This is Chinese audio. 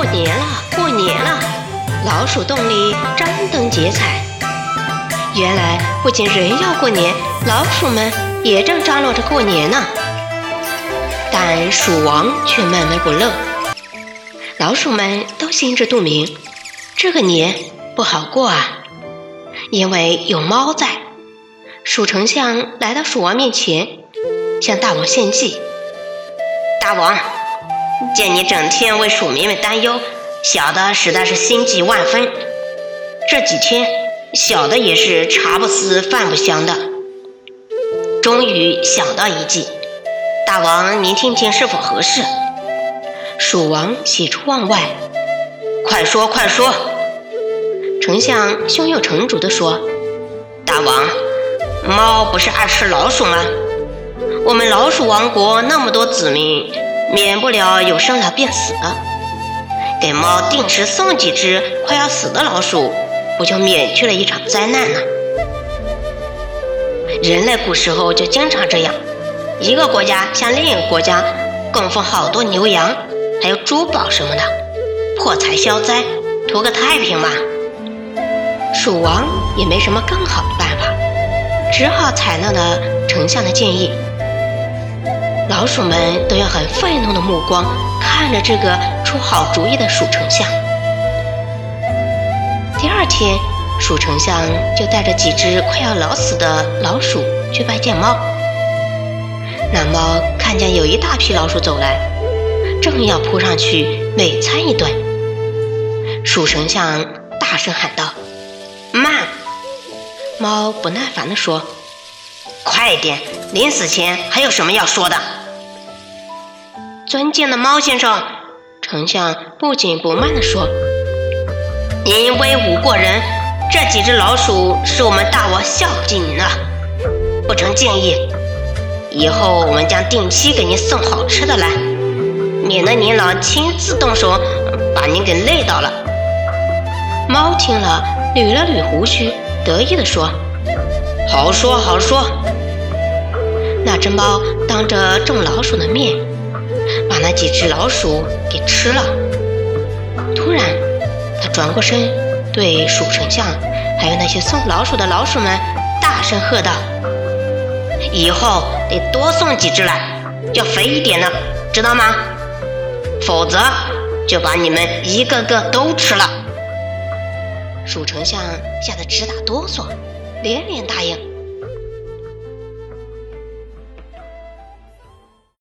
过年了，过年了老鼠洞里张灯结彩。原来不仅人要过年，老鼠们也正张罗着过年呢。但鼠王却闷闷不乐。老鼠们都心知肚明，这个年不好过啊，因为有猫在。鼠丞相来到鼠王面前，向大王献计：“大王，见你整天为鼠民们担忧，小的实在是心急万分。这几天，小的也是茶不思饭不香的，终于想到一计。”大王，您听听是否合适？蜀王喜出望外，快说快说！丞相胸有成竹地说：“大王，猫不是爱吃老鼠吗？我们老鼠王国那么多子民，免不了有生老病死，给猫定时送几只快要死的老鼠，不就免去了一场灾难呢？人类古时候就经常这样。”一个国家向另一个国家供奉好多牛羊，还有珠宝什么的，破财消灾，图个太平嘛。蜀王也没什么更好的办法，只好采纳了丞相的建议。老鼠们都用很愤怒的目光看着这个出好主意的鼠丞相。第二天，鼠丞相就带着几只快要老死的老鼠去拜见猫。那猫看见有一大批老鼠走来，正要扑上去美餐一顿。鼠丞相大声喊道：“慢！”猫不耐烦地说：“快点！临死前还有什么要说的？”尊敬的猫先生，丞相不紧不慢地说：“您威武过人，这几只老鼠是我们大王孝敬您的，不成敬意。”以后我们将定期给您送好吃的来，免得您老亲自动手把您给累到了。猫听了，捋了捋胡须，得意地说：“好说好说。”那只猫当着众老鼠的面，那几只老鼠给吃了。突然，他转过身，对鼠丞相还有那些送老鼠的老鼠们大声喝道。以后得多送几只来，要肥一点的，知道吗？否则就把你们一个个都吃了。鼠丞相吓得直打哆嗦，连连答应。